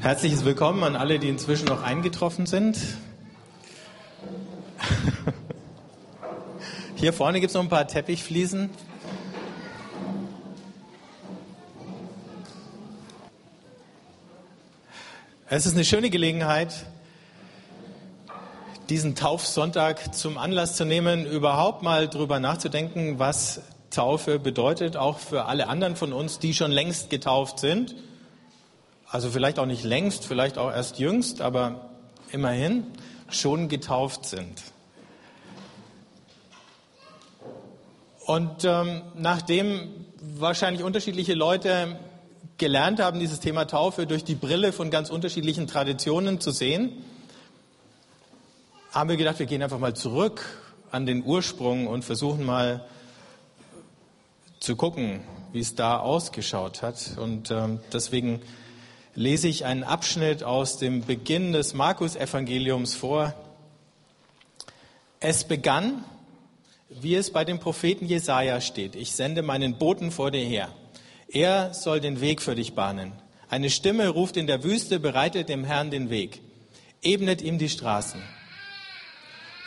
Herzliches Willkommen an alle, die inzwischen noch eingetroffen sind. Hier vorne gibt es noch ein paar Teppichfliesen. Es ist eine schöne Gelegenheit, diesen Taufsonntag zum Anlass zu nehmen, überhaupt mal drüber nachzudenken, was Taufe bedeutet, auch für alle anderen von uns, die schon längst getauft sind. Also vielleicht auch nicht längst, vielleicht auch erst jüngst, aber immerhin schon getauft sind. Und ähm, nachdem wahrscheinlich unterschiedliche Leute gelernt haben, dieses Thema Taufe durch die Brille von ganz unterschiedlichen Traditionen zu sehen, haben wir gedacht, wir gehen einfach mal zurück an den Ursprung und versuchen mal zu gucken, wie es da ausgeschaut hat. Und ähm, deswegen lese ich einen Abschnitt aus dem Beginn des Markus-Evangeliums vor. Es begann, wie es bei dem Propheten Jesaja steht: Ich sende meinen Boten vor dir her. Er soll den Weg für dich bahnen. Eine Stimme ruft in der Wüste, bereitet dem Herrn den Weg, ebnet ihm die Straßen.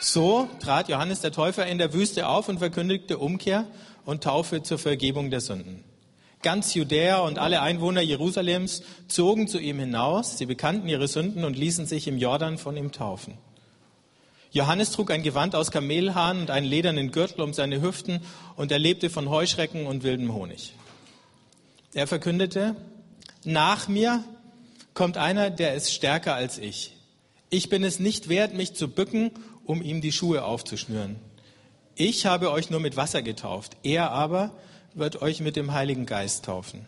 So trat Johannes der Täufer in der Wüste auf und verkündigte Umkehr und Taufe zur Vergebung der Sünden. Ganz Judäa und alle Einwohner Jerusalems zogen zu ihm hinaus, sie bekannten ihre Sünden und ließen sich im Jordan von ihm taufen. Johannes trug ein Gewand aus Kamelhahn und einen ledernen Gürtel um seine Hüften und er lebte von Heuschrecken und wildem Honig. Er verkündete, nach mir kommt einer, der ist stärker als ich. Ich bin es nicht wert, mich zu bücken, um ihm die Schuhe aufzuschnüren. Ich habe euch nur mit Wasser getauft, er aber wird euch mit dem Heiligen Geist taufen.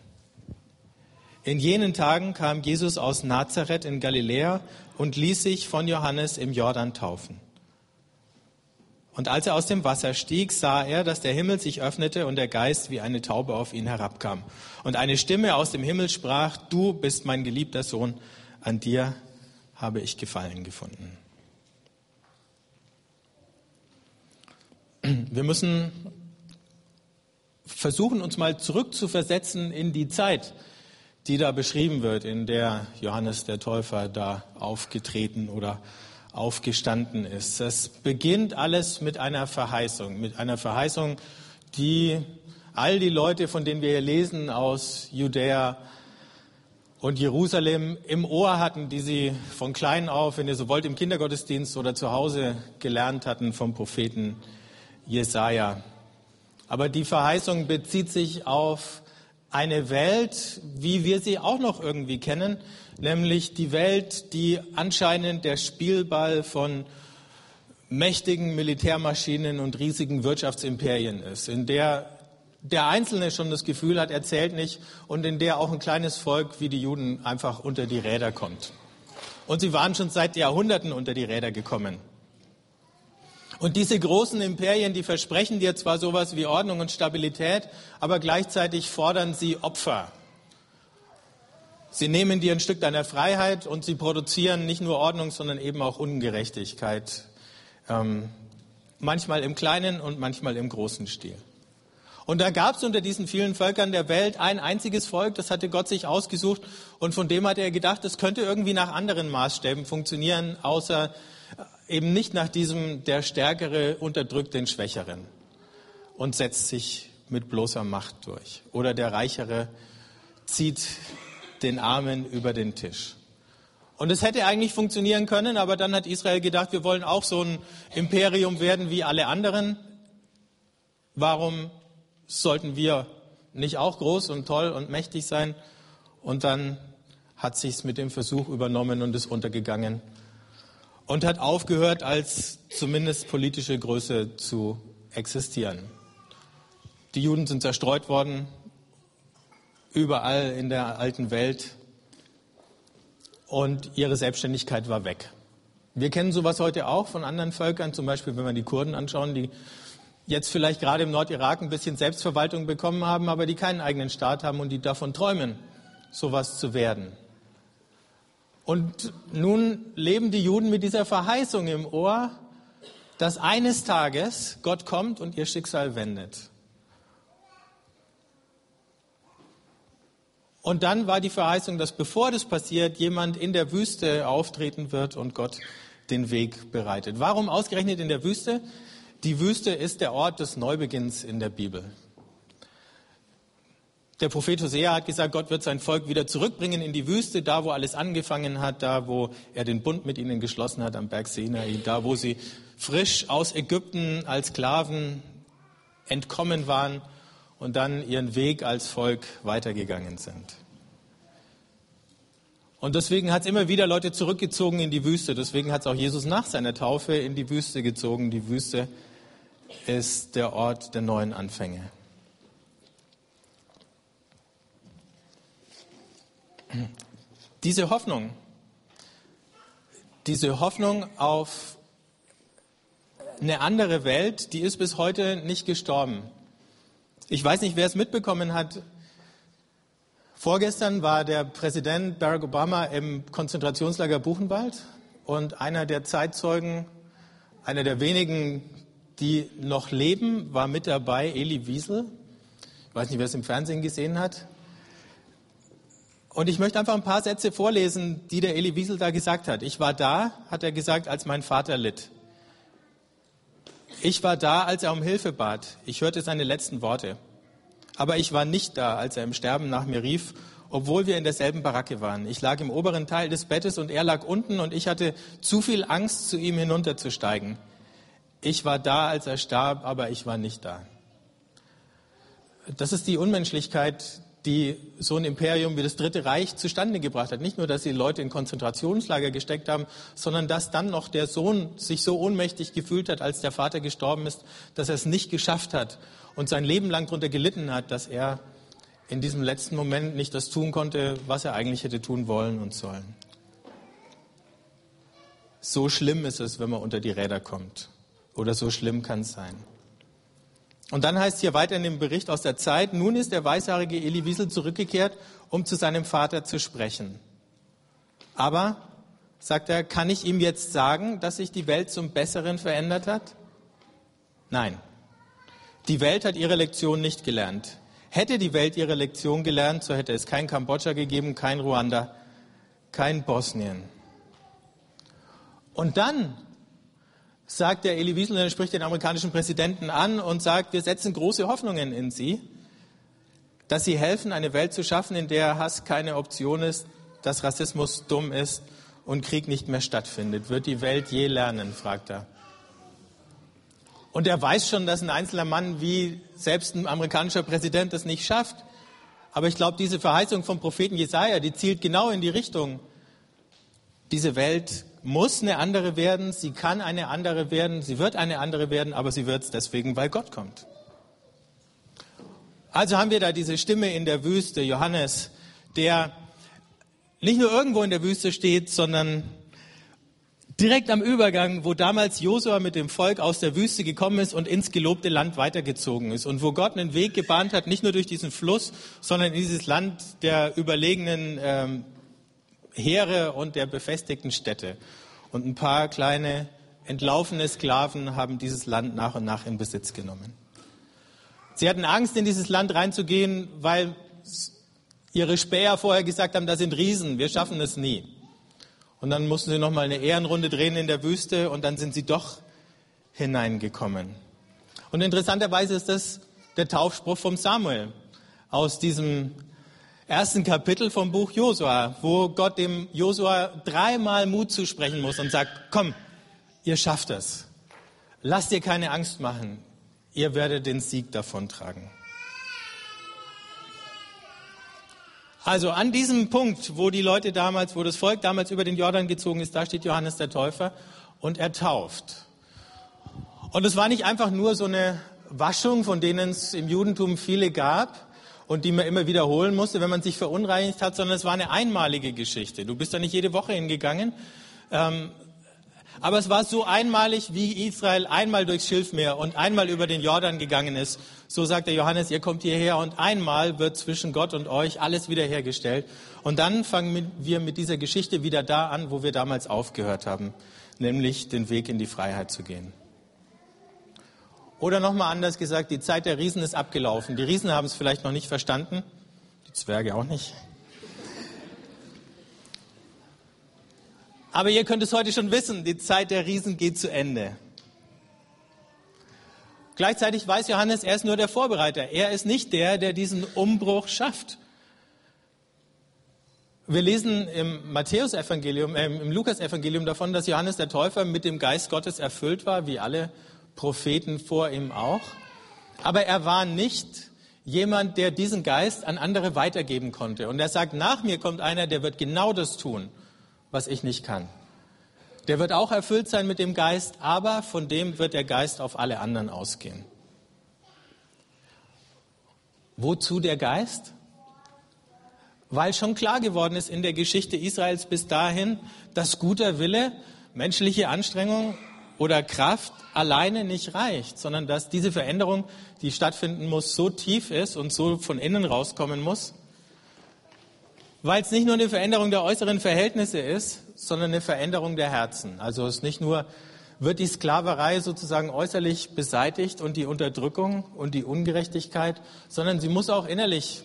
In jenen Tagen kam Jesus aus Nazareth in Galiläa und ließ sich von Johannes im Jordan taufen. Und als er aus dem Wasser stieg, sah er, dass der Himmel sich öffnete und der Geist wie eine Taube auf ihn herabkam. Und eine Stimme aus dem Himmel sprach, du bist mein geliebter Sohn, an dir habe ich Gefallen gefunden. Wir müssen versuchen, uns mal zurückzuversetzen in die Zeit, die da beschrieben wird, in der Johannes der Täufer da aufgetreten oder aufgestanden ist. Es beginnt alles mit einer Verheißung, mit einer Verheißung, die all die Leute, von denen wir hier lesen, aus Judäa und Jerusalem im Ohr hatten, die sie von klein auf, wenn ihr so wollt, im Kindergottesdienst oder zu Hause gelernt hatten vom Propheten Jesaja. Aber die Verheißung bezieht sich auf eine Welt, wie wir sie auch noch irgendwie kennen, nämlich die Welt, die anscheinend der Spielball von mächtigen Militärmaschinen und riesigen Wirtschaftsimperien ist, in der der Einzelne schon das Gefühl hat, er zählt nicht und in der auch ein kleines Volk wie die Juden einfach unter die Räder kommt. Und sie waren schon seit Jahrhunderten unter die Räder gekommen. Und diese großen Imperien, die versprechen dir zwar sowas wie Ordnung und Stabilität, aber gleichzeitig fordern sie Opfer. Sie nehmen dir ein Stück deiner Freiheit und sie produzieren nicht nur Ordnung, sondern eben auch Ungerechtigkeit. Ähm, manchmal im kleinen und manchmal im großen Stil. Und da gab es unter diesen vielen Völkern der Welt ein einziges Volk, das hatte Gott sich ausgesucht und von dem hat er gedacht, das könnte irgendwie nach anderen Maßstäben funktionieren, außer eben nicht nach diesem, der Stärkere unterdrückt den Schwächeren und setzt sich mit bloßer Macht durch. Oder der Reichere zieht den Armen über den Tisch. Und es hätte eigentlich funktionieren können, aber dann hat Israel gedacht, wir wollen auch so ein Imperium werden wie alle anderen. Warum sollten wir nicht auch groß und toll und mächtig sein? Und dann hat sich's mit dem Versuch übernommen und ist untergegangen und hat aufgehört, als zumindest politische Größe zu existieren. Die Juden sind zerstreut worden, überall in der alten Welt und ihre Selbstständigkeit war weg. Wir kennen sowas heute auch von anderen Völkern, zum Beispiel wenn wir die Kurden anschauen, die jetzt vielleicht gerade im Nordirak ein bisschen Selbstverwaltung bekommen haben, aber die keinen eigenen Staat haben und die davon träumen, sowas zu werden. Und nun leben die Juden mit dieser Verheißung im Ohr, dass eines Tages Gott kommt und ihr Schicksal wendet. Und dann war die Verheißung, dass bevor das passiert, jemand in der Wüste auftreten wird und Gott den Weg bereitet. Warum ausgerechnet in der Wüste? Die Wüste ist der Ort des Neubeginns in der Bibel. Der Prophet Hosea hat gesagt, Gott wird sein Volk wieder zurückbringen in die Wüste, da wo alles angefangen hat, da wo er den Bund mit ihnen geschlossen hat am Berg Sinai, da wo sie frisch aus Ägypten als Sklaven entkommen waren und dann ihren Weg als Volk weitergegangen sind. Und deswegen hat es immer wieder Leute zurückgezogen in die Wüste. Deswegen hat es auch Jesus nach seiner Taufe in die Wüste gezogen. Die Wüste ist der Ort der neuen Anfänge. Diese Hoffnung, diese Hoffnung auf eine andere Welt, die ist bis heute nicht gestorben. Ich weiß nicht, wer es mitbekommen hat. Vorgestern war der Präsident Barack Obama im Konzentrationslager Buchenwald und einer der Zeitzeugen, einer der wenigen, die noch leben, war mit dabei, Eli Wiesel. Ich weiß nicht, wer es im Fernsehen gesehen hat. Und ich möchte einfach ein paar Sätze vorlesen, die der Eli Wiesel da gesagt hat. Ich war da, hat er gesagt, als mein Vater litt. Ich war da, als er um Hilfe bat. Ich hörte seine letzten Worte. Aber ich war nicht da, als er im Sterben nach mir rief, obwohl wir in derselben Baracke waren. Ich lag im oberen Teil des Bettes und er lag unten und ich hatte zu viel Angst, zu ihm hinunterzusteigen. Ich war da, als er starb, aber ich war nicht da. Das ist die Unmenschlichkeit, die so ein Imperium wie das Dritte Reich zustande gebracht hat. Nicht nur, dass sie Leute in Konzentrationslager gesteckt haben, sondern dass dann noch der Sohn sich so ohnmächtig gefühlt hat, als der Vater gestorben ist, dass er es nicht geschafft hat und sein Leben lang darunter gelitten hat, dass er in diesem letzten Moment nicht das tun konnte, was er eigentlich hätte tun wollen und sollen. So schlimm ist es, wenn man unter die Räder kommt. Oder so schlimm kann es sein. Und dann heißt hier weiter in dem Bericht aus der Zeit, nun ist der weißhaarige Eli Wiesel zurückgekehrt, um zu seinem Vater zu sprechen. Aber, sagt er, kann ich ihm jetzt sagen, dass sich die Welt zum Besseren verändert hat? Nein. Die Welt hat ihre Lektion nicht gelernt. Hätte die Welt ihre Lektion gelernt, so hätte es kein Kambodscha gegeben, kein Ruanda, kein Bosnien. Und dann sagt der Elie Wiesel, spricht den amerikanischen Präsidenten an und sagt, wir setzen große Hoffnungen in Sie, dass Sie helfen, eine Welt zu schaffen, in der Hass keine Option ist, dass Rassismus dumm ist und Krieg nicht mehr stattfindet. Wird die Welt je lernen, fragt er. Und er weiß schon, dass ein einzelner Mann wie selbst ein amerikanischer Präsident das nicht schafft. Aber ich glaube, diese Verheißung vom Propheten Jesaja, die zielt genau in die Richtung. Diese Welt muss eine andere werden, sie kann eine andere werden, sie wird eine andere werden, aber sie wird es deswegen, weil Gott kommt. Also haben wir da diese Stimme in der Wüste, Johannes, der nicht nur irgendwo in der Wüste steht, sondern direkt am Übergang, wo damals Josua mit dem Volk aus der Wüste gekommen ist und ins gelobte Land weitergezogen ist und wo Gott einen Weg gebahnt hat, nicht nur durch diesen Fluss, sondern in dieses Land der überlegenen ähm, Heere und der befestigten Städte. Und ein paar kleine entlaufene Sklaven haben dieses Land nach und nach in Besitz genommen. Sie hatten Angst, in dieses Land reinzugehen, weil ihre Späher vorher gesagt haben, da sind Riesen, wir schaffen es nie. Und dann mussten sie nochmal eine Ehrenrunde drehen in der Wüste und dann sind sie doch hineingekommen. Und interessanterweise ist das der Taufspruch vom Samuel aus diesem ersten Kapitel vom Buch Josua, wo Gott dem Josua dreimal Mut zusprechen muss und sagt, komm, ihr schafft es. Lasst ihr keine Angst machen. Ihr werdet den Sieg davontragen. Also an diesem Punkt, wo die Leute damals, wo das Volk damals über den Jordan gezogen ist, da steht Johannes der Täufer und er tauft. Und es war nicht einfach nur so eine Waschung, von denen es im Judentum viele gab, und die man immer wiederholen musste, wenn man sich verunreinigt hat, sondern es war eine einmalige Geschichte. Du bist da nicht jede Woche hingegangen. Ähm, aber es war so einmalig, wie Israel einmal durchs Schilfmeer und einmal über den Jordan gegangen ist. So sagt der Johannes, ihr kommt hierher und einmal wird zwischen Gott und euch alles wiederhergestellt. Und dann fangen wir mit dieser Geschichte wieder da an, wo wir damals aufgehört haben, nämlich den Weg in die Freiheit zu gehen. Oder nochmal anders gesagt, die Zeit der Riesen ist abgelaufen. Die Riesen haben es vielleicht noch nicht verstanden, die Zwerge auch nicht. Aber ihr könnt es heute schon wissen, die Zeit der Riesen geht zu Ende. Gleichzeitig weiß Johannes, er ist nur der Vorbereiter. Er ist nicht der, der diesen Umbruch schafft. Wir lesen im Matthäus-Evangelium, äh, im Lukas-Evangelium davon, dass Johannes der Täufer mit dem Geist Gottes erfüllt war, wie alle Propheten vor ihm auch. Aber er war nicht jemand, der diesen Geist an andere weitergeben konnte. Und er sagt, nach mir kommt einer, der wird genau das tun, was ich nicht kann. Der wird auch erfüllt sein mit dem Geist, aber von dem wird der Geist auf alle anderen ausgehen. Wozu der Geist? Weil schon klar geworden ist in der Geschichte Israels bis dahin, dass guter Wille, menschliche Anstrengung oder Kraft alleine nicht reicht, sondern dass diese Veränderung, die stattfinden muss, so tief ist und so von innen rauskommen muss, weil es nicht nur eine Veränderung der äußeren Verhältnisse ist, sondern eine Veränderung der Herzen. Also es nicht nur wird die Sklaverei sozusagen äußerlich beseitigt und die Unterdrückung und die Ungerechtigkeit, sondern sie muss auch innerlich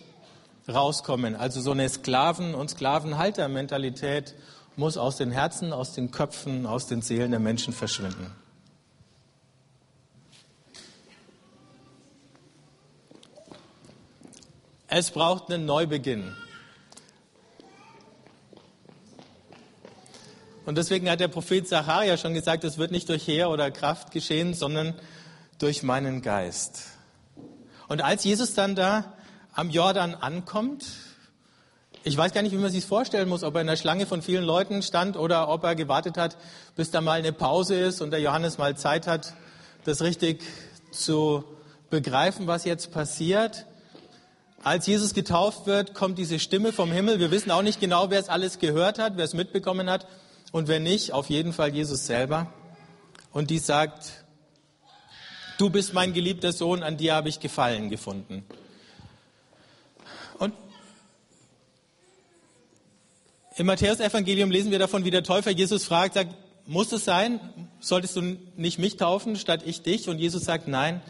rauskommen. Also so eine Sklaven- und Sklavenhaltermentalität muss aus den Herzen, aus den Köpfen, aus den Seelen der Menschen verschwinden. Es braucht einen Neubeginn. Und deswegen hat der Prophet Zacharia schon gesagt, es wird nicht durch Heer oder Kraft geschehen, sondern durch meinen Geist. Und als Jesus dann da am Jordan ankommt, ich weiß gar nicht, wie man sich vorstellen muss, ob er in der Schlange von vielen Leuten stand oder ob er gewartet hat, bis da mal eine Pause ist und der Johannes mal Zeit hat, das richtig zu begreifen, was jetzt passiert. Als Jesus getauft wird, kommt diese Stimme vom Himmel. Wir wissen auch nicht genau, wer es alles gehört hat, wer es mitbekommen hat. Und wenn nicht, auf jeden Fall Jesus selber. Und die sagt, du bist mein geliebter Sohn, an dir habe ich Gefallen gefunden. Im Matthäus-Evangelium lesen wir davon, wie der Täufer Jesus fragt, sagt, muss es sein? Solltest du nicht mich taufen, statt ich dich? Und Jesus sagt, nein,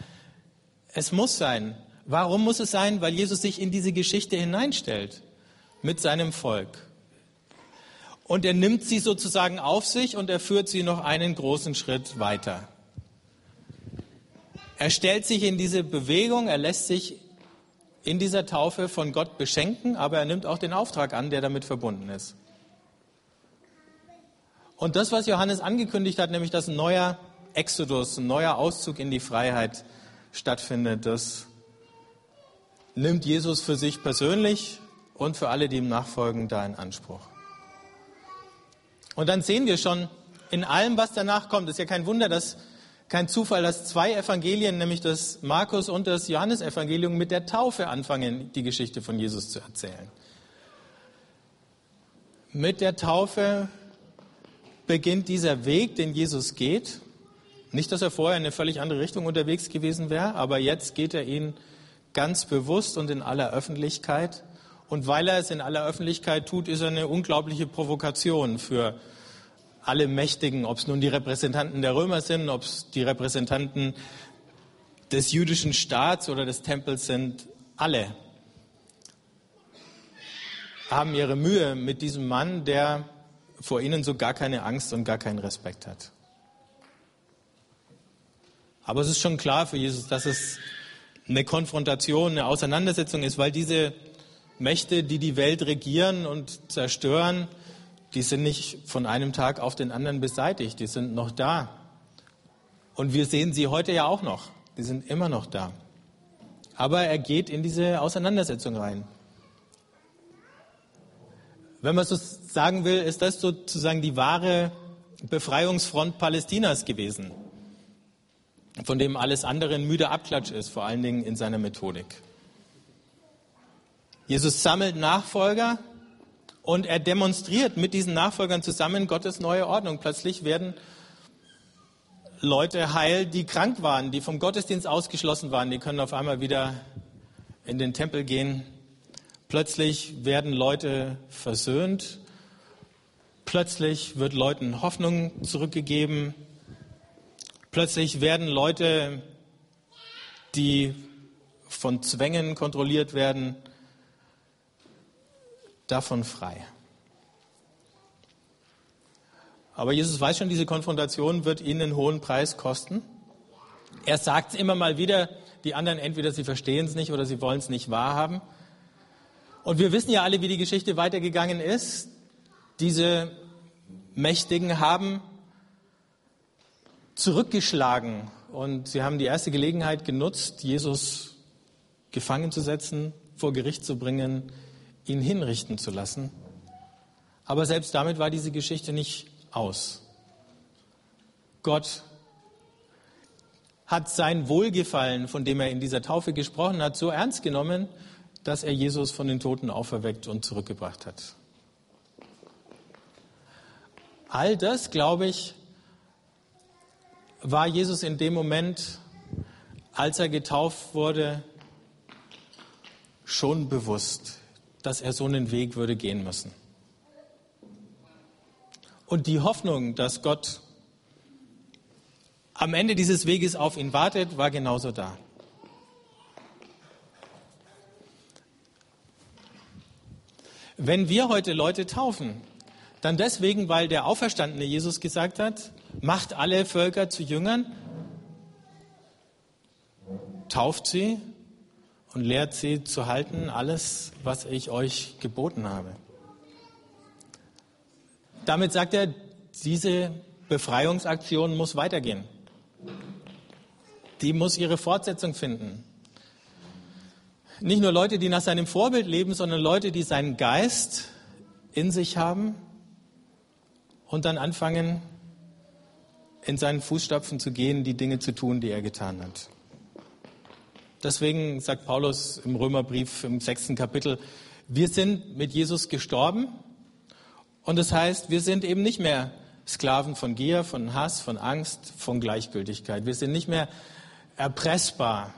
es muss sein. Warum muss es sein? Weil Jesus sich in diese Geschichte hineinstellt mit seinem Volk. Und er nimmt sie sozusagen auf sich und er führt sie noch einen großen Schritt weiter. Er stellt sich in diese Bewegung, er lässt sich in dieser Taufe von Gott beschenken, aber er nimmt auch den Auftrag an, der damit verbunden ist. Und das, was Johannes angekündigt hat, nämlich dass ein neuer Exodus, ein neuer Auszug in die Freiheit stattfindet, das nimmt Jesus für sich persönlich und für alle, die ihm nachfolgen, da in Anspruch. Und dann sehen wir schon in allem, was danach kommt, ist ja kein Wunder, dass kein Zufall, dass zwei Evangelien, nämlich das Markus und das Johannesevangelium, mit der Taufe anfangen, die Geschichte von Jesus zu erzählen. Mit der Taufe beginnt dieser Weg, den Jesus geht. Nicht, dass er vorher in eine völlig andere Richtung unterwegs gewesen wäre, aber jetzt geht er ihn ganz bewusst und in aller Öffentlichkeit. Und weil er es in aller Öffentlichkeit tut, ist er eine unglaubliche Provokation für alle Mächtigen, ob es nun die Repräsentanten der Römer sind, ob es die Repräsentanten des jüdischen Staats oder des Tempels sind, alle haben ihre Mühe mit diesem Mann, der vor ihnen so gar keine Angst und gar keinen Respekt hat. Aber es ist schon klar für Jesus, dass es eine Konfrontation, eine Auseinandersetzung ist, weil diese Mächte, die die Welt regieren und zerstören, die sind nicht von einem Tag auf den anderen beseitigt, die sind noch da. Und wir sehen sie heute ja auch noch, die sind immer noch da. Aber er geht in diese Auseinandersetzung rein. Wenn man so sagen will, ist das sozusagen die wahre Befreiungsfront Palästinas gewesen, von dem alles andere ein müder Abklatsch ist, vor allen Dingen in seiner Methodik. Jesus sammelt Nachfolger, und er demonstriert mit diesen Nachfolgern zusammen Gottes neue Ordnung. Plötzlich werden Leute heil, die krank waren, die vom Gottesdienst ausgeschlossen waren, die können auf einmal wieder in den Tempel gehen. Plötzlich werden Leute versöhnt. Plötzlich wird Leuten Hoffnung zurückgegeben. Plötzlich werden Leute, die von Zwängen kontrolliert werden, davon frei. Aber Jesus weiß schon, diese Konfrontation wird ihn einen hohen Preis kosten. Er sagt es immer mal wieder, die anderen entweder sie verstehen es nicht oder sie wollen es nicht wahrhaben. Und wir wissen ja alle, wie die Geschichte weitergegangen ist. Diese Mächtigen haben zurückgeschlagen und sie haben die erste Gelegenheit genutzt, Jesus gefangen zu setzen, vor Gericht zu bringen, ihn hinrichten zu lassen. Aber selbst damit war diese Geschichte nicht aus. Gott hat sein Wohlgefallen, von dem er in dieser Taufe gesprochen hat, so ernst genommen, dass er Jesus von den Toten auferweckt und zurückgebracht hat. All das, glaube ich, war Jesus in dem Moment, als er getauft wurde, schon bewusst, dass er so einen Weg würde gehen müssen. Und die Hoffnung, dass Gott am Ende dieses Weges auf ihn wartet, war genauso da. Wenn wir heute Leute taufen, dann deswegen, weil der auferstandene Jesus gesagt hat, macht alle Völker zu Jüngern, tauft sie und lehrt sie zu halten alles, was ich euch geboten habe. Damit sagt er, diese Befreiungsaktion muss weitergehen. Die muss ihre Fortsetzung finden. Nicht nur Leute, die nach seinem Vorbild leben, sondern Leute, die seinen Geist in sich haben und dann anfangen, in seinen Fußstapfen zu gehen, die Dinge zu tun, die er getan hat. Deswegen sagt Paulus im Römerbrief im sechsten Kapitel, wir sind mit Jesus gestorben und das heißt, wir sind eben nicht mehr Sklaven von Gier, von Hass, von Angst, von Gleichgültigkeit. Wir sind nicht mehr erpressbar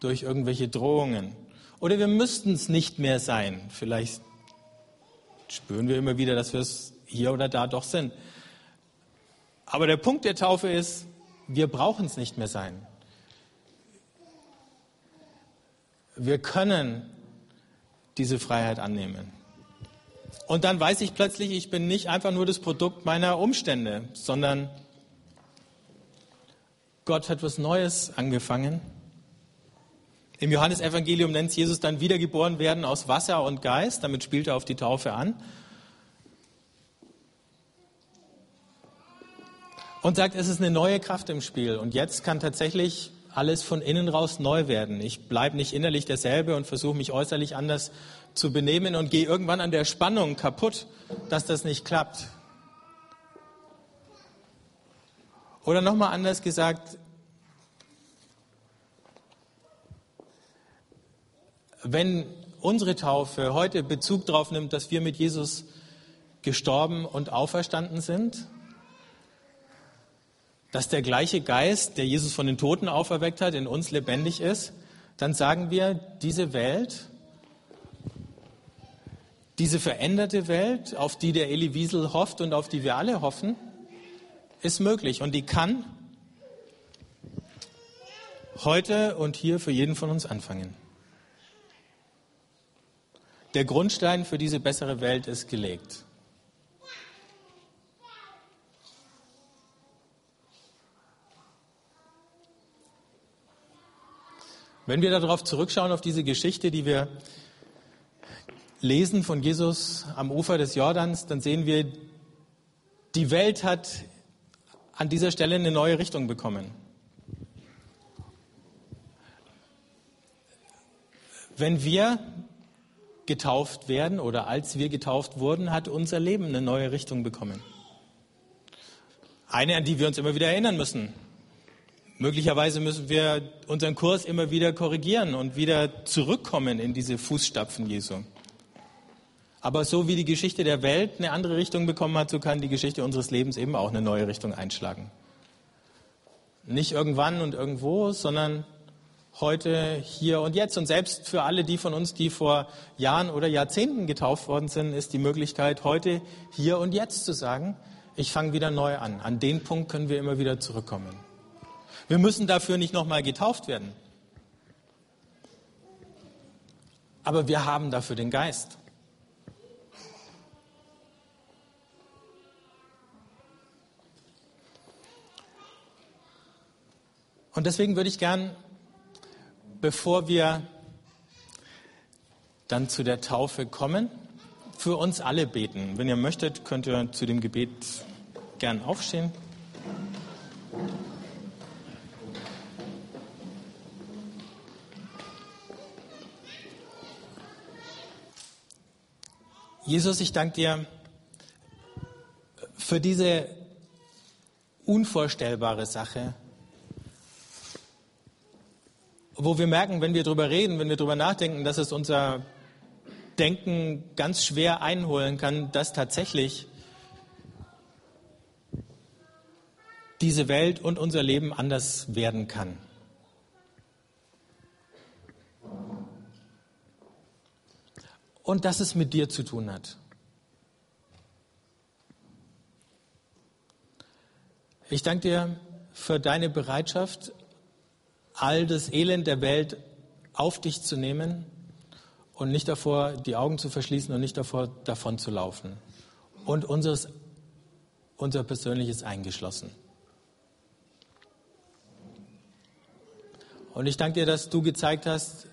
durch irgendwelche Drohungen. Oder wir müssten es nicht mehr sein. Vielleicht spüren wir immer wieder, dass wir es hier oder da doch sind. Aber der Punkt der Taufe ist, wir brauchen es nicht mehr sein. Wir können diese Freiheit annehmen. Und dann weiß ich plötzlich, ich bin nicht einfach nur das Produkt meiner Umstände, sondern Gott hat was Neues angefangen. Im Johannesevangelium nennt Jesus dann wiedergeboren werden aus Wasser und Geist. Damit spielt er auf die Taufe an. Und sagt, es ist eine neue Kraft im Spiel. Und jetzt kann tatsächlich alles von innen raus neu werden. Ich bleibe nicht innerlich derselbe und versuche mich äußerlich anders zu benehmen und gehe irgendwann an der Spannung kaputt, dass das nicht klappt. Oder nochmal anders gesagt, wenn unsere Taufe heute Bezug darauf nimmt, dass wir mit Jesus gestorben und auferstanden sind, dass der gleiche Geist, der Jesus von den Toten auferweckt hat, in uns lebendig ist, dann sagen wir, diese Welt diese veränderte Welt, auf die der Elie Wiesel hofft und auf die wir alle hoffen, ist möglich und die kann heute und hier für jeden von uns anfangen. Der Grundstein für diese bessere Welt ist gelegt. Wenn wir darauf zurückschauen, auf diese Geschichte, die wir lesen von Jesus am Ufer des Jordans, dann sehen wir, die Welt hat an dieser Stelle eine neue Richtung bekommen. Wenn wir getauft werden oder als wir getauft wurden, hat unser Leben eine neue Richtung bekommen. Eine, an die wir uns immer wieder erinnern müssen. Möglicherweise müssen wir unseren Kurs immer wieder korrigieren und wieder zurückkommen in diese Fußstapfen Jesu. Aber so wie die Geschichte der Welt eine andere Richtung bekommen hat, so kann die Geschichte unseres Lebens eben auch eine neue Richtung einschlagen. Nicht irgendwann und irgendwo, sondern heute, hier und jetzt. Und selbst für alle die von uns, die vor Jahren oder Jahrzehnten getauft worden sind, ist die Möglichkeit, heute, hier und jetzt zu sagen, ich fange wieder neu an. An den Punkt können wir immer wieder zurückkommen. Wir müssen dafür nicht nochmal getauft werden. Aber wir haben dafür den Geist. Und deswegen würde ich gern bevor wir dann zu der Taufe kommen, für uns alle beten. Wenn ihr möchtet, könnt ihr zu dem Gebet gern aufstehen. Jesus, ich danke dir für diese unvorstellbare Sache, wo wir merken, wenn wir darüber reden, wenn wir darüber nachdenken, dass es unser Denken ganz schwer einholen kann, dass tatsächlich diese Welt und unser Leben anders werden kann. Und dass es mit dir zu tun hat. Ich danke dir für deine Bereitschaft, all das Elend der Welt auf dich zu nehmen und nicht davor, die Augen zu verschließen und nicht davor, davon zu laufen. Und unseres, unser persönliches eingeschlossen. Und ich danke dir, dass du gezeigt hast,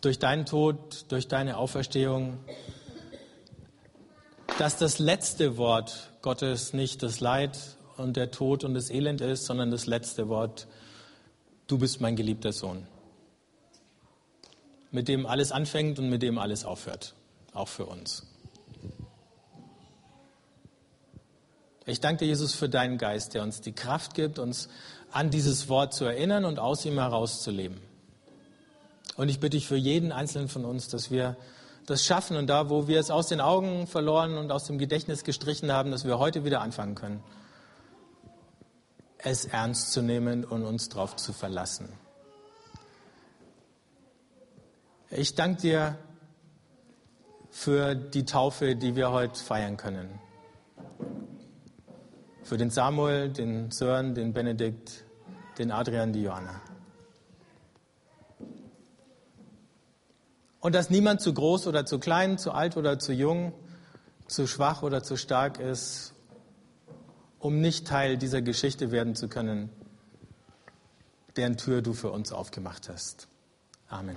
durch deinen Tod, durch deine Auferstehung, dass das letzte Wort Gottes nicht das Leid und der Tod und das Elend ist, sondern das letzte Wort, du bist mein geliebter Sohn mit dem alles anfängt und mit dem alles aufhört, auch für uns. Ich danke dir, Jesus, für deinen Geist, der uns die Kraft gibt, uns an dieses Wort zu erinnern und aus ihm herauszuleben. Und ich bitte dich für jeden Einzelnen von uns, dass wir das schaffen und da, wo wir es aus den Augen verloren und aus dem Gedächtnis gestrichen haben, dass wir heute wieder anfangen können, es ernst zu nehmen und uns darauf zu verlassen. Ich danke dir für die Taufe, die wir heute feiern können. Für den Samuel, den Sören, den Benedikt, den Adrian, die Johanna. Und dass niemand zu groß oder zu klein, zu alt oder zu jung, zu schwach oder zu stark ist, um nicht Teil dieser Geschichte werden zu können, deren Tür du für uns aufgemacht hast. Amen.